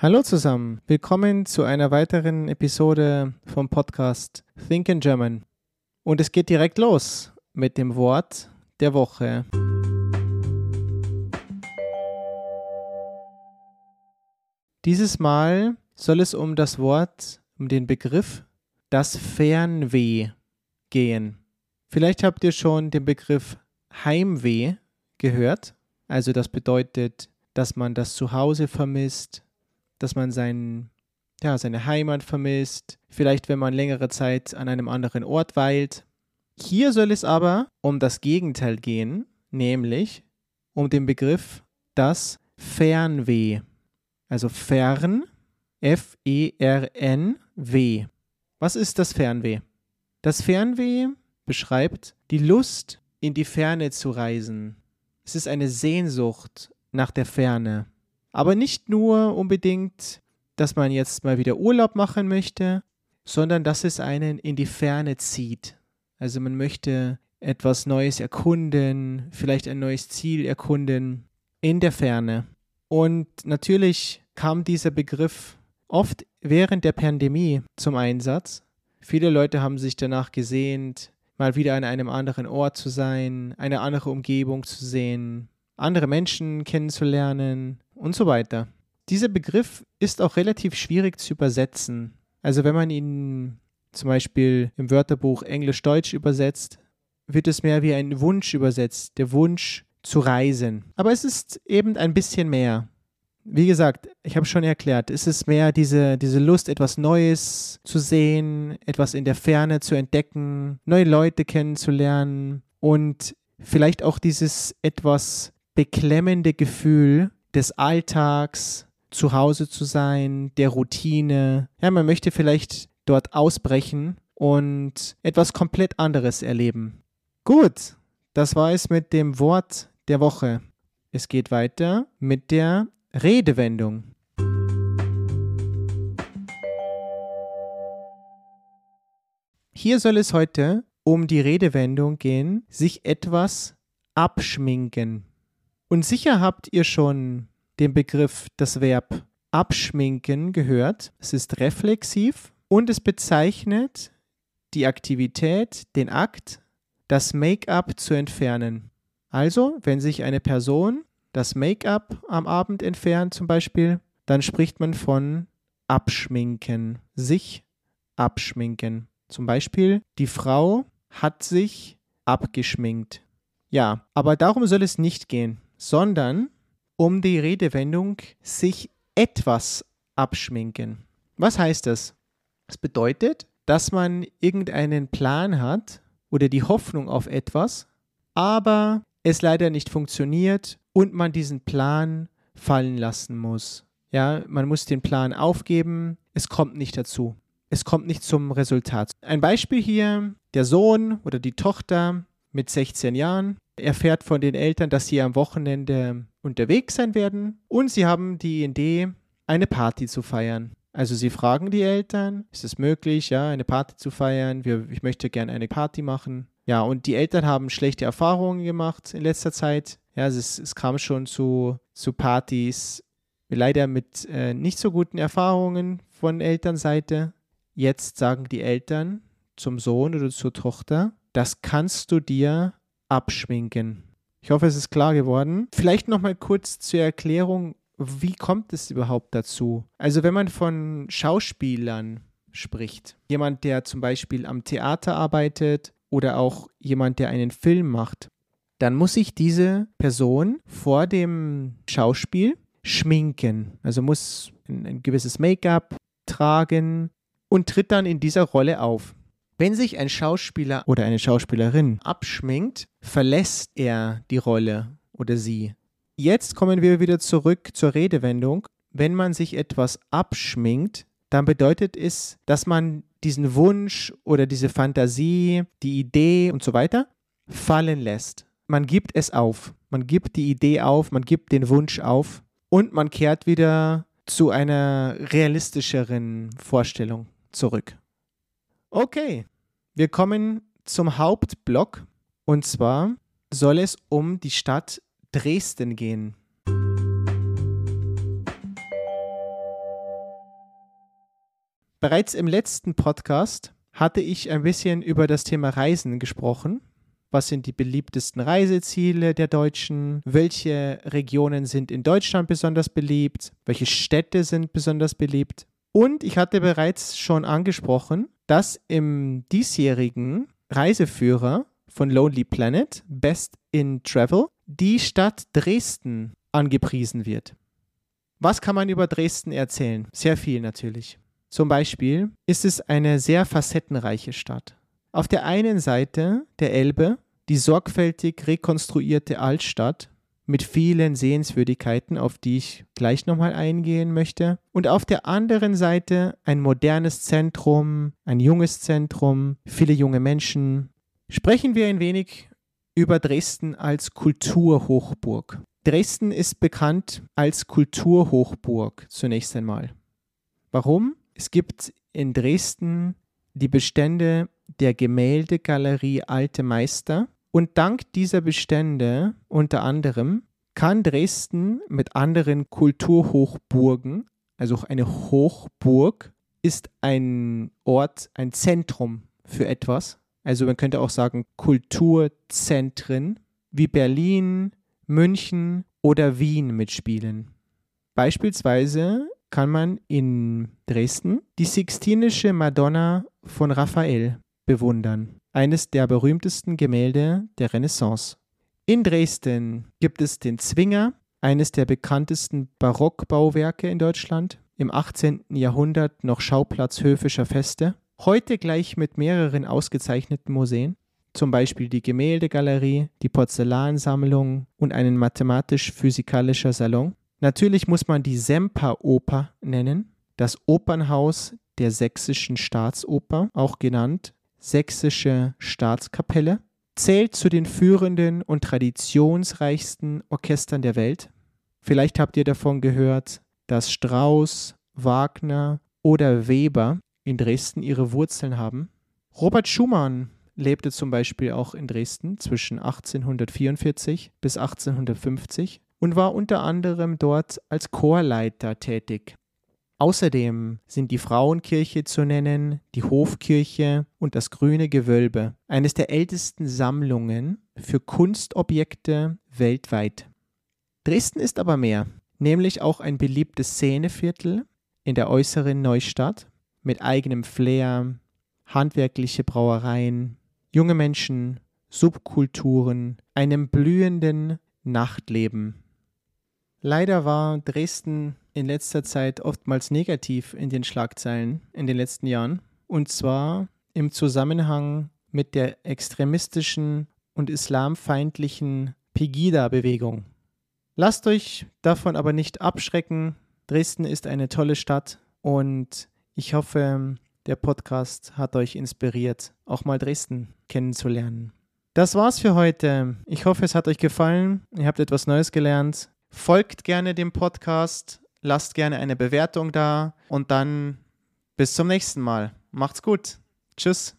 Hallo zusammen, willkommen zu einer weiteren Episode vom Podcast Think in German. Und es geht direkt los mit dem Wort der Woche. Dieses Mal soll es um das Wort, um den Begriff das Fernweh gehen. Vielleicht habt ihr schon den Begriff Heimweh gehört. Also das bedeutet, dass man das Zuhause vermisst, dass man sein, ja, seine Heimat vermisst, vielleicht wenn man längere Zeit an einem anderen Ort weilt. Hier soll es aber um das Gegenteil gehen, nämlich um den Begriff das Fernweh. Also fern, F-E-R-N-W. Was ist das Fernweh? Das Fernweh beschreibt die Lust, in die Ferne zu reisen. Es ist eine Sehnsucht nach der Ferne. Aber nicht nur unbedingt, dass man jetzt mal wieder Urlaub machen möchte, sondern dass es einen in die Ferne zieht. Also man möchte etwas Neues erkunden, vielleicht ein neues Ziel erkunden in der Ferne. Und natürlich kam dieser Begriff oft während der Pandemie zum Einsatz. Viele Leute haben sich danach gesehnt, mal wieder an einem anderen Ort zu sein, eine andere Umgebung zu sehen, andere Menschen kennenzulernen und so weiter. Dieser Begriff ist auch relativ schwierig zu übersetzen. Also wenn man ihn zum Beispiel im Wörterbuch Englisch-Deutsch übersetzt, wird es mehr wie ein Wunsch übersetzt, der Wunsch zu reisen. Aber es ist eben ein bisschen mehr. Wie gesagt, ich habe schon erklärt, es ist mehr diese, diese Lust, etwas Neues zu sehen, etwas in der Ferne zu entdecken, neue Leute kennenzulernen und vielleicht auch dieses etwas beklemmende Gefühl des Alltags, zu Hause zu sein, der Routine. Ja, man möchte vielleicht dort ausbrechen und etwas komplett anderes erleben. Gut, das war es mit dem Wort der Woche. Es geht weiter mit der Redewendung. Hier soll es heute um die Redewendung gehen, sich etwas abschminken. Und sicher habt ihr schon den Begriff, das Verb abschminken gehört. Es ist reflexiv und es bezeichnet die Aktivität, den Akt, das Make-up zu entfernen. Also, wenn sich eine Person das Make-up am Abend entfernt zum Beispiel, dann spricht man von abschminken, sich abschminken. Zum Beispiel, die Frau hat sich abgeschminkt. Ja, aber darum soll es nicht gehen sondern um die Redewendung sich etwas abschminken. Was heißt das? Das bedeutet, dass man irgendeinen Plan hat oder die Hoffnung auf etwas, aber es leider nicht funktioniert und man diesen Plan fallen lassen muss. Ja, man muss den Plan aufgeben, es kommt nicht dazu. Es kommt nicht zum Resultat. Ein Beispiel hier, der Sohn oder die Tochter mit 16 Jahren erfährt von den Eltern, dass sie am Wochenende unterwegs sein werden und sie haben die Idee, eine Party zu feiern. Also sie fragen die Eltern, ist es möglich, ja, eine Party zu feiern? Wir, ich möchte gerne eine Party machen. Ja, und die Eltern haben schlechte Erfahrungen gemacht in letzter Zeit. Ja, es, es kam schon zu, zu Partys, leider mit äh, nicht so guten Erfahrungen von Elternseite. Jetzt sagen die Eltern zum Sohn oder zur Tochter, das kannst du dir abschminken. Ich hoffe, es ist klar geworden. Vielleicht noch mal kurz zur Erklärung, wie kommt es überhaupt dazu? Also wenn man von Schauspielern spricht, jemand, der zum Beispiel am Theater arbeitet oder auch jemand, der einen Film macht, dann muss sich diese Person vor dem Schauspiel schminken. Also muss ein, ein gewisses Make-up tragen und tritt dann in dieser Rolle auf. Wenn sich ein Schauspieler oder eine Schauspielerin abschminkt, verlässt er die Rolle oder sie. Jetzt kommen wir wieder zurück zur Redewendung. Wenn man sich etwas abschminkt, dann bedeutet es, dass man diesen Wunsch oder diese Fantasie, die Idee und so weiter fallen lässt. Man gibt es auf. Man gibt die Idee auf, man gibt den Wunsch auf und man kehrt wieder zu einer realistischeren Vorstellung zurück. Okay, wir kommen zum Hauptblock und zwar soll es um die Stadt Dresden gehen. Bereits im letzten Podcast hatte ich ein bisschen über das Thema Reisen gesprochen. Was sind die beliebtesten Reiseziele der Deutschen? Welche Regionen sind in Deutschland besonders beliebt? Welche Städte sind besonders beliebt? Und ich hatte bereits schon angesprochen, dass im diesjährigen Reiseführer von Lonely Planet, Best in Travel, die Stadt Dresden angepriesen wird. Was kann man über Dresden erzählen? Sehr viel natürlich. Zum Beispiel ist es eine sehr facettenreiche Stadt. Auf der einen Seite der Elbe die sorgfältig rekonstruierte Altstadt mit vielen Sehenswürdigkeiten, auf die ich gleich nochmal eingehen möchte. Und auf der anderen Seite ein modernes Zentrum, ein junges Zentrum, viele junge Menschen. Sprechen wir ein wenig über Dresden als Kulturhochburg. Dresden ist bekannt als Kulturhochburg zunächst einmal. Warum? Es gibt in Dresden die Bestände der Gemäldegalerie Alte Meister und dank dieser Bestände unter anderem kann Dresden mit anderen Kulturhochburgen, also auch eine Hochburg, ist ein Ort, ein Zentrum für etwas. Also man könnte auch sagen Kulturzentren wie Berlin, München oder Wien mitspielen. Beispielsweise kann man in Dresden die Sixtinische Madonna von Raphael bewundern, eines der berühmtesten Gemälde der Renaissance. In Dresden gibt es den Zwinger, eines der bekanntesten Barockbauwerke in Deutschland, im 18. Jahrhundert noch Schauplatz höfischer Feste, heute gleich mit mehreren ausgezeichneten Museen zum Beispiel die Gemäldegalerie, die Porzellansammlung und einen mathematisch-physikalischer Salon. Natürlich muss man die Semperoper nennen, das Opernhaus der Sächsischen Staatsoper, auch genannt Sächsische Staatskapelle, zählt zu den führenden und traditionsreichsten Orchestern der Welt. Vielleicht habt ihr davon gehört, dass Strauss, Wagner oder Weber in Dresden ihre Wurzeln haben. Robert Schumann lebte zum Beispiel auch in Dresden zwischen 1844 bis 1850 und war unter anderem dort als Chorleiter tätig. Außerdem sind die Frauenkirche zu nennen, die Hofkirche und das Grüne Gewölbe, eines der ältesten Sammlungen für Kunstobjekte weltweit. Dresden ist aber mehr, nämlich auch ein beliebtes Szeneviertel in der äußeren Neustadt mit eigenem Flair, handwerkliche Brauereien, junge Menschen, Subkulturen, einem blühenden Nachtleben. Leider war Dresden in letzter Zeit oftmals negativ in den Schlagzeilen in den letzten Jahren, und zwar im Zusammenhang mit der extremistischen und islamfeindlichen Pegida-Bewegung. Lasst euch davon aber nicht abschrecken. Dresden ist eine tolle Stadt und ich hoffe, der Podcast hat euch inspiriert, auch mal Dresden kennenzulernen. Das war's für heute. Ich hoffe, es hat euch gefallen. Ihr habt etwas Neues gelernt. Folgt gerne dem Podcast, lasst gerne eine Bewertung da und dann bis zum nächsten Mal. Macht's gut. Tschüss.